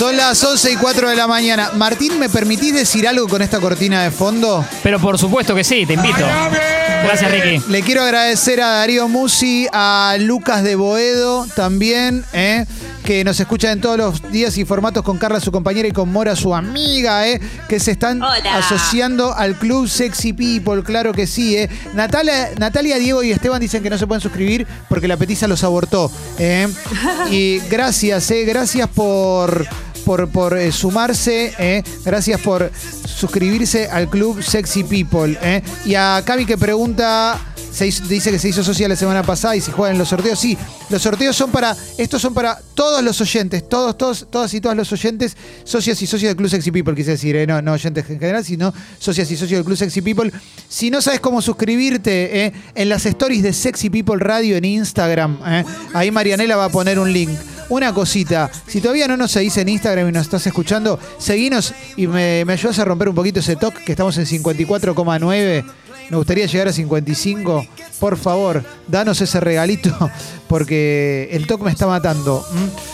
Son las 11 y 4 de la mañana. Martín, ¿me permitís decir algo con esta cortina de fondo? Pero por supuesto que sí, te invito. Gracias, Ricky. Le quiero agradecer a Darío Musi, a Lucas de Boedo también, ¿eh? que nos escuchan en todos los días y formatos con Carla, su compañera, y con Mora, su amiga, ¿eh? que se están Hola. asociando al Club Sexy People, claro que sí. ¿eh? Natalia, Natalia, Diego y Esteban dicen que no se pueden suscribir porque la petiza los abortó. ¿eh? Y gracias, ¿eh? gracias por por, por eh, sumarse, eh. gracias por suscribirse al club Sexy People. eh. Y a Cami que pregunta, se dice que se hizo socia la semana pasada y se juegan los sorteos. Sí, los sorteos son para, estos son para todos los oyentes, todos, todos, todas y todas los oyentes, socios y socios del club Sexy People, quise decir, no, no oyentes en general, sino socias y socios del club Sexy People. Si no sabes cómo suscribirte, en las stories de Sexy People Radio en Instagram, ahí Marianela va a poner un link. Una cosita, si todavía no nos seguís en Instagram y nos estás escuchando, seguinos y me, me ayudas a romper un poquito ese toque, que estamos en 54,9. Me gustaría llegar a 55. Por favor, danos ese regalito, porque el toque me está matando.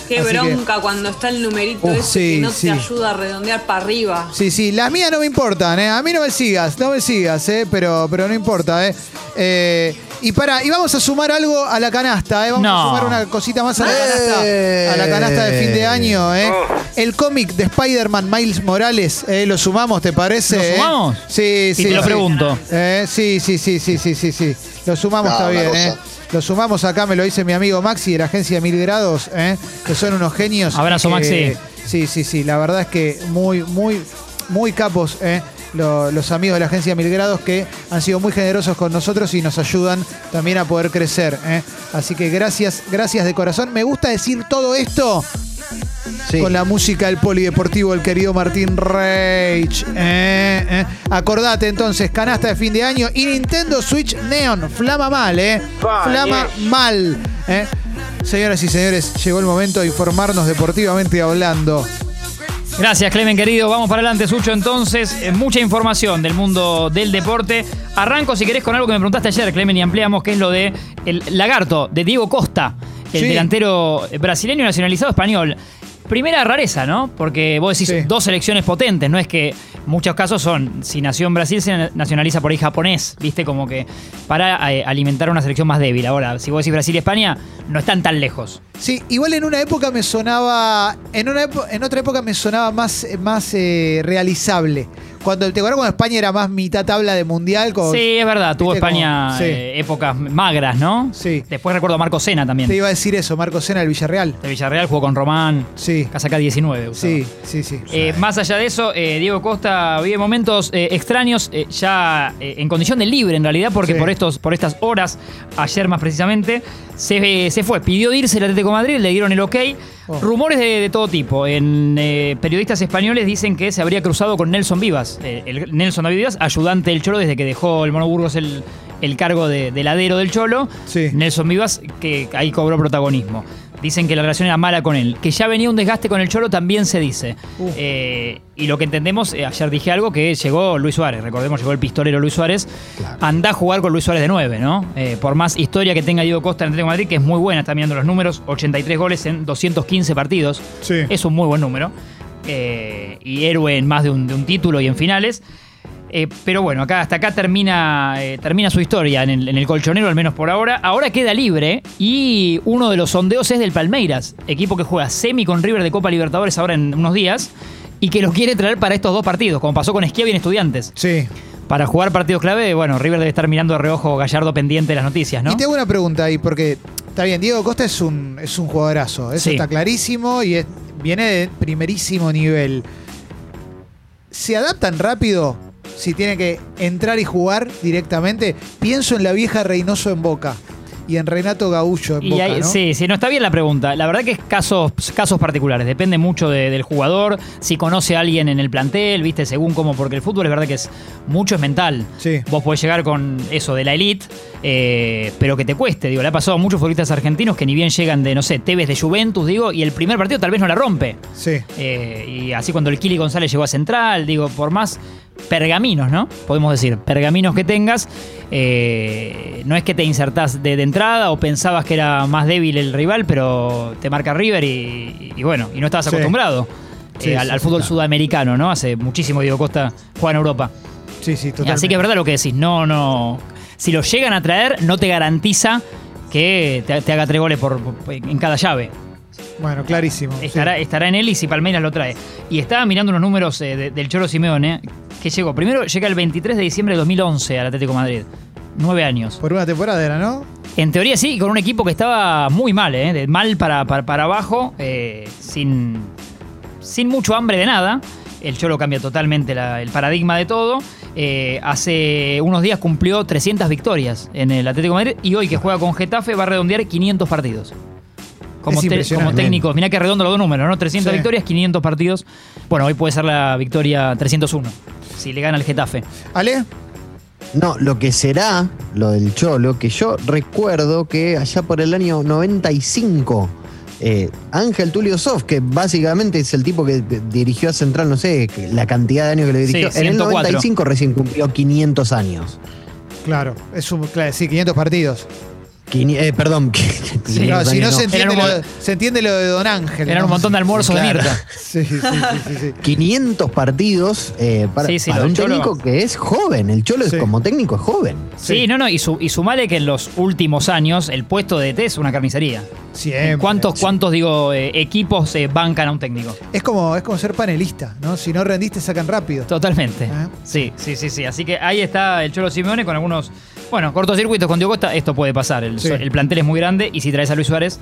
Qué Así que- bronca cuando está el numerito Uh, ese sí, que no sí. te ayuda a redondear para arriba. Sí, sí, las mías no me importan, ¿eh? A mí no me sigas, no me sigas, ¿eh? Pero, pero no importa, ¿eh? Eh, y para, y vamos a sumar algo a la canasta, ¿eh? Vamos No. a sumar una cosita más a la canasta, a la canasta de fin de año, ¿eh? El cómic de Spider-Man Miles Morales, ¿eh? ¿Lo sumamos, te parece? ¿Lo eh? sumamos? Sí, Y sí. te lo sí. pregunto. Eh, sí, sí, sí, sí, sí, sí, sí. Lo sumamos, No, está bien. ¿eh? Lo sumamos acá, me lo dice mi amigo Maxi de la agencia Mil Grados, ¿eh? que son unos genios. Abrazo, que- Maxi. Sí, sí, sí. La verdad es que muy, muy, muy capos, ¿eh? Lo- los amigos de la agencia Mil Grados que han sido muy generosos con nosotros y nos ayudan también a poder crecer. ¿eh? Así que gracias, gracias de corazón. Me gusta decir todo esto Sí. con la música del polideportivo el querido Martín Reich. Eh, eh. Acordate entonces, canasta de fin de año y Nintendo Switch Neon. Flama mal, ¿eh? Flama mal. ¿eh? Señoras y señores, llegó el momento de informarnos deportivamente hablando. Gracias, Clemen, querido. Vamos para adelante, Sucho. Entonces, eh, mucha información del mundo del deporte. Arranco, si querés, con algo que me preguntaste ayer, Clemen, y ampliamos, que es lo de el lagarto de Diego Costa, el Sí. delantero brasileño nacionalizado español. Primera rareza, ¿no? Porque vos decís Sí. dos selecciones potentes, no es que muchos casos son, si nació en Brasil, se nacionaliza por ahí japonés, ¿viste? Como que para eh, alimentar una selección más débil. Ahora, si vos decís Brasil y España, no están tan lejos. Sí, igual en una época me sonaba. En, una epo- en otra época me sonaba más, más eh, realizable. Cuando te acuerdas cuando España era más mitad tabla de mundial. Con, Sí, es verdad, tuvo. España Como- sí. eh, épocas magras, ¿no? Sí. Después recuerdo a Marco Sena también. Te iba a decir eso, Marco Sena del Villarreal. De Villarreal jugó con Román. Sí, Casaca 19. usaba. sí, sí, sí. Eh, más allá de eso, eh, Diego Costa vive momentos eh, extraños, eh, ya eh, en condición de libre en realidad, porque Sí. por, estos, por estas horas, ayer más precisamente, se, se fue. Pidió irse el Atlético de Madrid, le dieron el ok. Oh. Rumores de, de todo tipo. En eh, periodistas españoles dicen que se habría cruzado con Nelson Vivas. eh, el, Nelson Vivas, ayudante del Cholo desde que dejó el Mono Burgos el, el cargo de, de ladero del Cholo. Sí. Nelson Vivas, que ahí cobró protagonismo. Dicen que la relación era mala con él. Que ya venía un desgaste con el Cholo también se dice. Eh, y lo que entendemos, eh, ayer dije algo, que llegó Luis Suárez. Recordemos, llegó el pistolero Luis Suárez. Anda a jugar con Luis Suárez de 9, ¿no? Eh, por más historia que tenga Diego Costa en el Atlético de Madrid, que es muy buena, está mirando los números, 83 goles en 215 partidos. Sí. Es un muy buen número. Y héroe en más de un, de un título y en finales. Eh, pero bueno, acá, hasta acá termina, eh, termina su historia en el, en el colchonero, al menos por ahora. Ahora queda libre y uno de los sondeos es del Palmeiras, equipo que juega semi con River de Copa Libertadores ahora en unos días y que lo quiere traer para estos dos partidos, como pasó con Esquiavi en Estudiantes. Sí. Para jugar partidos clave, bueno, River debe estar mirando de reojo Gallardo pendiente de las noticias, ¿no? Y te hago una pregunta ahí, porque está bien, Diego Costa es un, es un jugadorazo, eso Sí. está clarísimo y es- viene de primerísimo nivel. ¿Se adaptan rápido si tiene que entrar y jugar directamente? Pienso en la vieja Reynoso en Boca y en Renato Gaullo en Y Boca, ¿no? Sí, sí, no está bien la pregunta. La verdad que es casos, casos particulares. Depende mucho de- del jugador, si conoce a alguien en el plantel, viste, según cómo, porque el fútbol es verdad que es mucho es mental. Sí. Vos podés llegar con eso de la elite, eh, pero que te cueste. Digo, le ha pasado a muchos futbolistas argentinos que ni bien llegan de, no sé, Tevez de Juventus, digo, y el primer partido tal vez no la rompe. Sí. Eh, y así cuando el Kili González llegó a Central, digo, por más pergaminos, ¿no? Podemos decir, pergaminos que tengas, eh, no es que te insertás de, de entrada o pensabas que era más débil el rival, pero te marca River y, y bueno, y no estabas acostumbrado. Sí, eh, al, fútbol claro. sudamericano, ¿no? Hace muchísimo Diego Costa juega en Europa. Sí, sí, totalmente. Así que es verdad lo que decís, no, no. Si lo llegan a traer, no te garantiza que te, te haga tres goles por, por- en cada llave. Bueno, clarísimo. sí. Estará, estará en él y si Palmeiras lo trae. Y estaba mirando unos números eh, de- del Cholo Simeone, que llegó. Primero llega el 23 de diciembre de 2011 al Atlético de Madrid. Nueve años. Por una temporada era, ¿no? En teoría sí, con un equipo que estaba muy mal, ¿eh? de mal para, para, para abajo, eh, sin, sin mucho hambre de nada. El Cholo cambia totalmente la- el paradigma de todo. Eh, hace unos días cumplió 300 victorias en el Atlético de Madrid y hoy que juega con Getafe va a redondear 500 partidos. Como, te- impresionante. como técnico, mirá que redondo los dos números, ¿no? 300 Sí. victorias, 500 partidos. Bueno, hoy puede ser la victoria 301, si le gana el Getafe. ¿Ale? No, lo que será lo del Cholo, que yo recuerdo que allá por el año 95, eh, Ángel Tulio Sof, que básicamente es el tipo que dirigió a Central, no sé la cantidad de años que le dirigió, Sí, en el 104. 95 recién cumplió 500 años. Claro, es un, claro, sí, 500 partidos. Quini- eh, perdón, 500 Claro, si no, se, entiende un lo, se entiende lo de Don Ángel. Eran ¿no? un montón de almuerzos Claro. de Mirta. Sí, sí, sí, sí, sí. 500 partidos eh, para, Sí, sí, para un Cholo- técnico que es joven. El Cholo Sí. es como técnico es joven. Sí, Sí. no, no, y, su, y sumale que en los últimos años el puesto de DT es una carnicería. Siempre. ¿Cuántos, cuántos digo, eh, equipos eh, bancan a un técnico? Es como, es como ser panelista, ¿no? Si no rendiste, sacan rápido. Totalmente. Ah. Sí, sí, sí, sí. Así que ahí está el Cholo Simeone con algunos, bueno, cortocircuitos con Diego Costa. Esto puede pasar. El, Sí. el plantel es muy grande y si traes a Luis Suárez,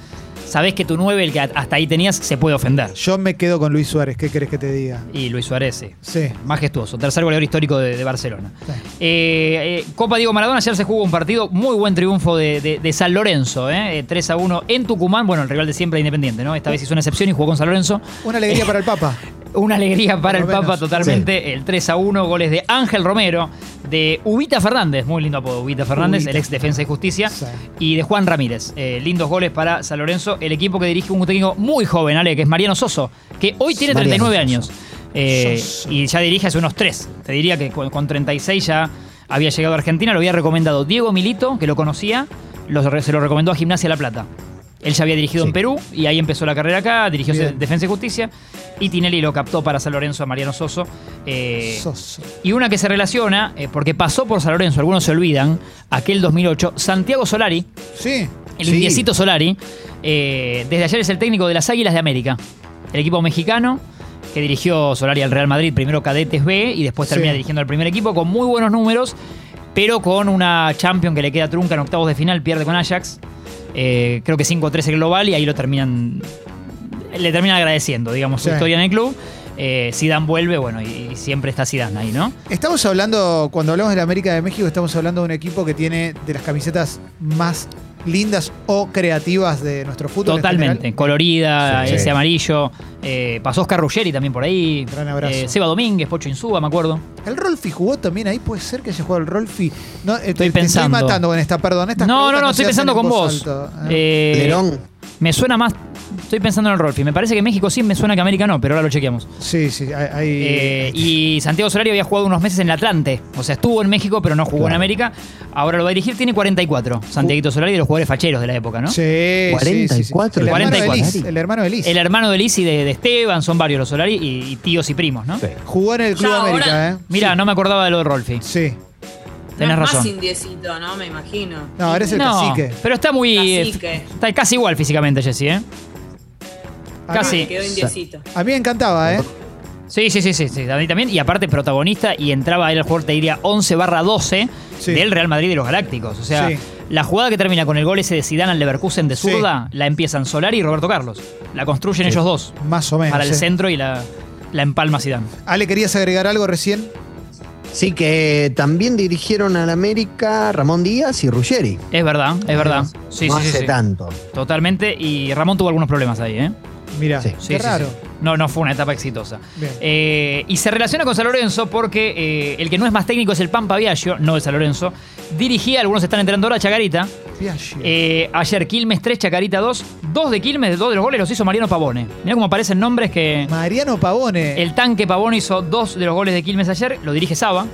sabés que tu 9, el que hasta ahí tenías, se puede ofender. Yo me quedo con Luis Suárez, ¿qué querés que te diga? Y Luis Suárez, sí. Sí. Majestuoso, tercer goleador histórico de, de Barcelona. Sí. Eh, eh, Copa Diego Maradona, ayer se jugó un partido, muy buen triunfo de, de- de San Lorenzo, eh, Eh, 3 a 1 en Tucumán, bueno, el rival de siempre Independiente, ¿no? Esta vez hizo una excepción y jugó con San Lorenzo. Una alegría para el Papa. Una alegría para Por el Papa totalmente. El 3 a 1, goles de Ángel Romero, de Ubita Fernández, muy lindo apodo, Ubita Fernández, Ubita. el ex Defensa y Justicia, Sí. y de Juan Ramírez. Eh, lindos goles para San Lorenzo, el equipo que dirige un técnico muy joven, Ale, que es Mariano Soso, que hoy tiene Mariano 39 Soso. años. Eh, y ya dirige hace unos 3. Te diría que con, con 36 ya había llegado a Argentina, lo había recomendado Diego Milito, que lo conocía, lo- se lo recomendó a Gimnasia La Plata. Él ya había dirigido Sí. en Perú y ahí empezó la carrera acá, dirigió Bien. Defensa y Justicia y Tinelli lo captó para San Lorenzo a Mariano Soso. Eh, Soso. y una que se relaciona, eh, porque pasó por San Lorenzo, algunos se olvidan, aquel 2008, Santiago Solari, Sí. el Sí. indiecito Solari, eh, desde ayer es el técnico de las Águilas de América, el equipo mexicano que dirigió Solari al Real Madrid, primero cadetes B y después Sí. termina dirigiendo al primer equipo con muy buenos números, pero con una Champion que le queda trunca en octavos de final, pierde con Ajax, creo que 5-3 el global y ahí lo terminan, le terminan agradeciendo, digamos, su Sí. historia en el club. Eh, Zidane vuelve, bueno, y, y siempre está Zidane ahí, ¿no? Estamos hablando, cuando hablamos de la América de México, estamos hablando de un equipo que tiene de las camisetas más lindas o creativas de nuestro fútbol. en Totalmente, colorida, Sí. ese amarillo. Eh, pasó Oscar Ruggeri también por ahí. Gran abrazo. Eh, Seba Domínguez, Pocho Insúa, me acuerdo. El Rolfi jugó también ahí, puede ser que haya jugado el Rolfi. No, eh, te- pensando. Te estoy matando con esta, perdón. Estas No, no, preguntas no, estoy pensando en con vos. Eh, Lerón. Me suena más. Estoy pensando en el Rolfi. Me parece que México sí, me suena que América no, pero ahora lo chequeamos. Sí, sí, hay. hay- Eh, y Santiago Solari había jugado unos meses en el Atlante. O sea, estuvo en México, pero no jugó en. América. Ahora lo va a dirigir, tiene 44. Santiaguito Solari de los jugadores facheros de la época, ¿no? Sí, sí, sí, sí. 44. El hermano de 44. Liz. El hermano de Liz. El hermano de Liz y de, de Esteban, son varios los Solari y, y tíos y primos, ¿no? Sí. Jugó en el Club Ya, América, ahora- ¿eh? Mira, no me acordaba de lo de Rolfi. Sí. Tenés No, razón. Más indiecito, ¿no? Me imagino. No, ahora es el no, cacique. pero está muy. Cacique. está casi igual físicamente, Jesse, ¿eh? A mí- Casi. Me quedó indiecito. A mí me encantaba, ¿eh? Sí, sí, sí, sí, sí, a mí también. Y aparte protagonista y entraba él al jugador, te diría 11 barra 12 Sí. del Real Madrid de los Galácticos. O sea, Sí. la jugada que termina con el gol ese de Zidane al Leverkusen de Sí. zurda, la empiezan Solari y Roberto Carlos. La construyen ellos dos Más o menos. para el centro y la, la empalma Zidane. Ale, ¿querías agregar algo recién? Sí, que también dirigieron al América Ramón Díaz y Ruggeri. Es verdad, es verdad. Sí, no sí, sí, hace sí. tanto. Totalmente. Y Ramón tuvo algunos problemas ahí, ¿eh? Mira, Sí. Sí, qué sí, raro. No, no fue una etapa exitosa. Bien. Eh, y se relaciona con San Lorenzo porque eh, el que no es más técnico es el Pampa Viaggio, no el San Lorenzo. Dirigía, algunos están entrando ahora, Chacarita. Eh, ayer Quilmes 3, Chacarita 2. Dos de Quilmes, dos de los goles los hizo Mariano Pavone. Mirá cómo aparecen nombres que. Mariano Pavone, el, El tanque Pavone hizo dos de los goles de Quilmes ayer, lo dirige Saba.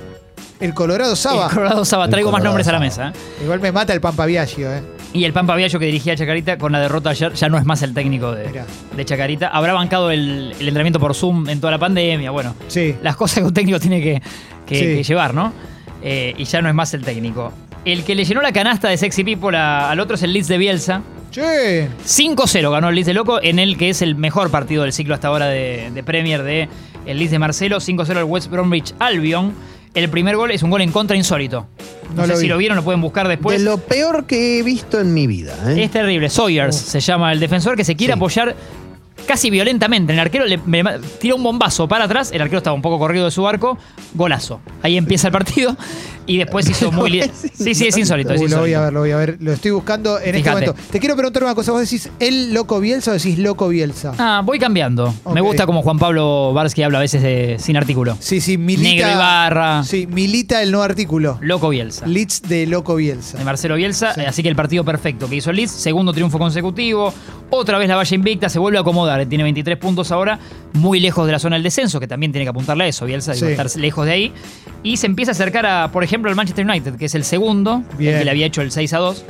Colorado Saba. El Colorado Saba, El traigo más nombres a la mesa. Igual me mata el Pampa Viaggio, ¿eh? Y el Pampa Viallo que dirigía a Chacarita con la derrota ayer ya no es más el técnico de, Chacarita. Habrá bancado el, el entrenamiento por Zoom en toda la pandemia. Bueno, Sí. las cosas que un técnico tiene que, que- Sí. que llevar, ¿no? Eh, y ya no es más el técnico. El que le llenó la canasta de Sexy People a- al otro es el Leeds de Bielsa. Che. 5-0 ganó el Leeds de Loco en el que es el mejor partido del ciclo hasta ahora de, de Premier de el Leeds de Marcelo. 5-0 al West Bromwich Albion. El primer gol es un gol en contra insólito. No, No sé si lo vieron, lo pueden buscar después. de lo peor que he visto en mi vida. ¿eh? Es terrible. Sawyers se llama el defensor que se quiere Sí. apoyar casi violentamente. El arquero le me- tira un bombazo para atrás. El arquero estaba un poco corrido de su arco. Golazo. Ahí empieza el partido. Y después hizo muy. Es Sí, sí, es insólito. es lo voy a ver, lo voy a ver. Lo estoy buscando en este momento. Te quiero preguntar una cosa. ¿Vos decís el loco Bielsa o decís loco Bielsa? Ah, voy cambiando. Me gusta como Juan Pablo Varsky habla a veces de- sin artículo. Sí, sí, milita. Negro Ibarra. Sí, milita el no artículo. Loco Bielsa. Leeds de loco Bielsa. de Marcelo Bielsa, Sí. así que el partido perfecto que hizo el Leeds, segundo triunfo consecutivo, otra vez la valla invicta, se vuelve a acomodar, tiene 23 puntos ahora, muy lejos de la zona del descenso, que también tiene que apuntarle a eso, Bielsa, Sí. estar lejos de ahí, y se empieza a acercar a, por ejemplo, al Manchester United, que es el segundo, Bien. el que le había hecho el 6 a 2,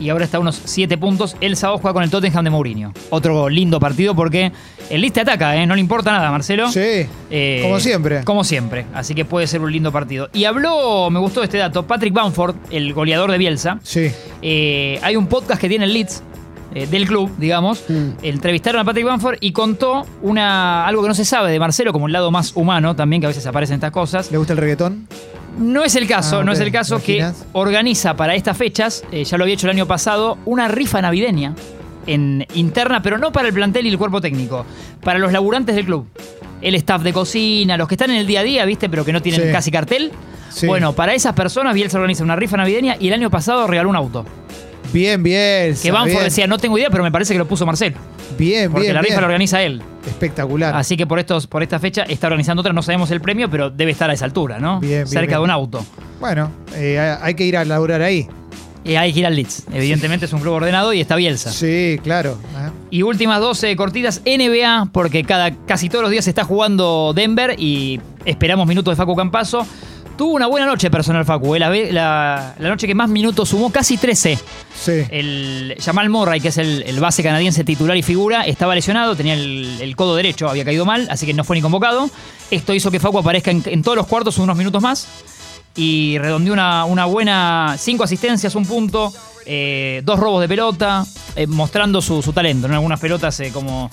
y ahora está a unos 7 puntos, el sábado juega con el Tottenham de Mourinho. Otro lindo partido porque el Leeds te ataca, ¿eh? no le importa nada, Marcelo. Sí. Eh, Como siempre. Como siempre. Así que puede ser un lindo partido. Y habló, me gustó este dato, Patrick Bamford, el goleador de Bielsa. Sí. Eh, hay un podcast que tiene el Leeds. Eh, del club, digamos, Mm. entrevistaron a Patrick Bamford y contó una, algo que no se sabe de Marcelo, como un lado más humano también, que a veces aparecen estas cosas. ¿Le gusta el reggaetón? No es el caso, Ah, no es el caso que organiza para estas fechas, eh, ya lo había hecho el año pasado, una rifa navideña en interna, pero no para el plantel y el cuerpo técnico, para los laburantes del club. El staff de cocina, los que están en el día a día, ¿viste? Pero que no tienen Sí. casi cartel. Sí. Bueno, para esas personas Bielsa organiza una rifa navideña y el año pasado regaló un auto. Bien, bien. Que Banford decía, no tengo idea, pero me parece que lo puso Marcelo. Bien, Porque bien. la rifa la organiza él. Espectacular. Así que por estos, por esta fecha está organizando otra, no sabemos el premio, pero debe estar a esa altura, ¿no? Bien, bien, Cerca bien. de un auto. Bueno, eh, hay que ir a laburar ahí. Y hay que ir al Leeds. Evidentemente es un club ordenado y está Bielsa. Sí, claro. Ah, Y últimas 12 cortitas NBA, porque cada, casi todos los días se está jugando Denver y esperamos minutos de Facu Campazo. Tuvo una buena noche personal Facu, eh, la, ve- la- la noche que más minutos sumó, casi 13. Sí. El Jamal Murray, que es el, el base canadiense titular y figura, estaba lesionado, tenía el, el codo derecho, había caído mal, así que no fue ni convocado. Esto hizo que Facu aparezca en, en todos los cuartos unos minutos más y redondeó una, una buena. cinco asistencias, un punto, eh, dos robos de pelota, eh, mostrando su, su talento. En algunas pelotas, eh, como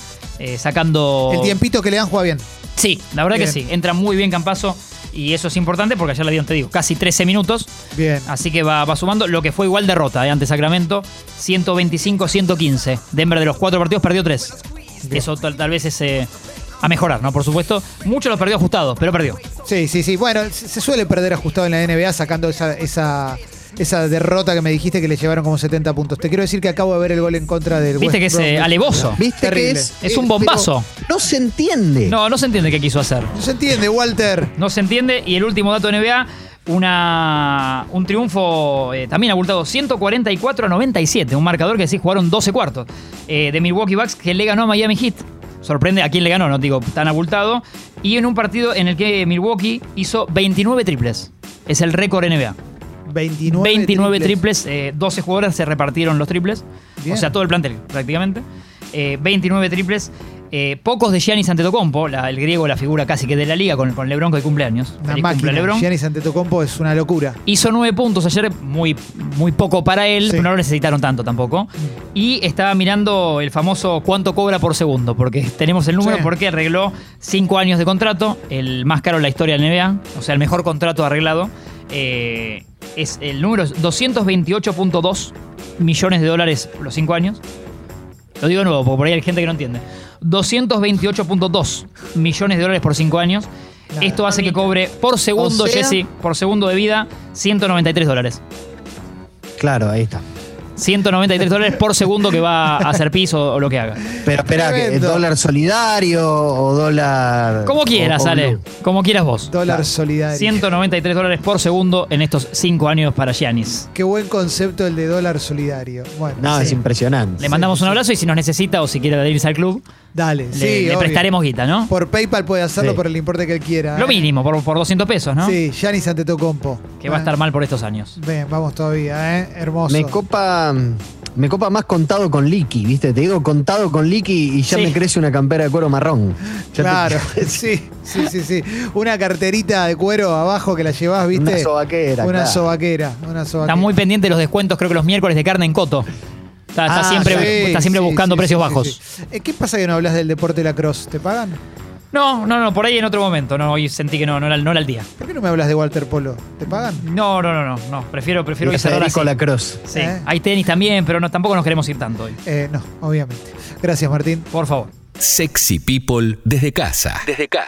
sacando. El tiempito que le dan juega bien. Sí, la verdad que sí. Entra muy bien Campazo y eso es importante porque ayer le dieron, te digo, casi 13 minutos. Bien. Así que va, va sumando lo que fue igual derrota eh, ante Sacramento. 125-115. Denver de los cuatro partidos perdió tres. Eso tal, tal vez es eh, a mejorar, ¿no? Por supuesto. Muchos los perdió ajustados, pero perdió. Sí, sí, sí. Bueno, se se suele perder ajustado en la NBA sacando esa, esa, esa derrota que me dijiste que le llevaron como 70 puntos. Te quiero decir que acabo de ver el gol en contra del Viste West que es eh, alevoso. ¿Viste Terrible. que es? Es un eh, bombazo. No se entiende. No, no se entiende qué quiso hacer. No se entiende, Walter. No se entiende. Y el último dato de NBA, una, un triunfo eh, también abultado, 144 a 97. Un marcador que sí jugaron 12 cuartos. eh, de Milwaukee Bucks que le ganó a Miami Heat. Sorprende a quién le ganó, no digo tan abultado. Y en un partido en el que Milwaukee hizo 29 triples. Es el récord NBA. 29, 29 triples, eh, 12 jugadores se repartieron los triples. Bien. O sea, todo el plantel prácticamente. Eh, 29 triples. eh, pocos de Giannis Antetokounmpo, la, el griego, la figura casi que de la liga con, con LeBron que cumpleaños. Una Feliz cumple, máquina. LeBron. Giannis Antetokounmpo es una locura. Hizo 9 puntos ayer, muy, muy poco para él, Sí. pero no lo necesitaron tanto tampoco. Y estaba mirando el famoso cuánto cobra por segundo, porque tenemos el número, Sí. porque arregló 5 años de contrato, el más caro en la historia del NBA, o sea, el mejor contrato arreglado. Eh, es el número es 228.2 millones de dólares los 5 años. Lo digo de nuevo, porque por ahí hay gente que no entiende. 228.2 millones de dólares por 5 años. Nada. Esto hace que cobre por segundo, O sea- Jesse, por segundo de vida, 193 dólares. Claro, ahí está. 193 dólares por segundo que va a hacer piso o lo que haga. Pero espera, que dólar solidario o dólar. Como quieras, o- o Ale. Como quieras vos. Dólar Claro. solidario. 193 dólares por segundo en estos 5 años para Giannis. Qué buen concepto el de dólar solidario. Bueno, No, sí. es impresionante. Le mandamos un abrazo y si nos necesita o si quiere adherirse al club, Dale, le, sí, le obvio. prestaremos guita, ¿no? Por PayPal puede hacerlo Sí. por el importe que él quiera. Lo ¿eh? mínimo, por, por 200 pesos, ¿no? Sí, Giannis Antetokounmpo. Que va a estar mal por estos años. Bien, vamos todavía, ¿eh? Hermoso. Me copa, me copa más contado con liqui, ¿viste? Te digo contado con liqui y ya Sí. me crece una campera de cuero marrón. Ya te- Claro, sí, sí, sí, sí. Una carterita de cuero abajo que la llevás, ¿viste? Una sobaquera, Una claro. sobaquera, una sobaquera. Está muy pendiente de los descuentos, creo que los miércoles de carne en Coto. Está, está Ah, siempre, Sí, está siempre sí, buscando sí, precios sí, bajos. sí, sí. Eh, ¿Qué pasa que no hablas del deporte lacrosse? ¿Te pagan? No, no, no, por ahí en otro momento. No, hoy sentí que no, no era, no era el día. ¿Por qué no me hablas de Walter Polo? ¿Te pagan? No, no, no, no, no. Prefiero, prefiero hoy cerrar así. Federico Lacrosse. Sí. ¿Eh? Hay tenis también, pero no, tampoco nos queremos ir tanto hoy. Eh, no, obviamente. Gracias, Martín. Por favor. Sexy People desde casa. Desde casa.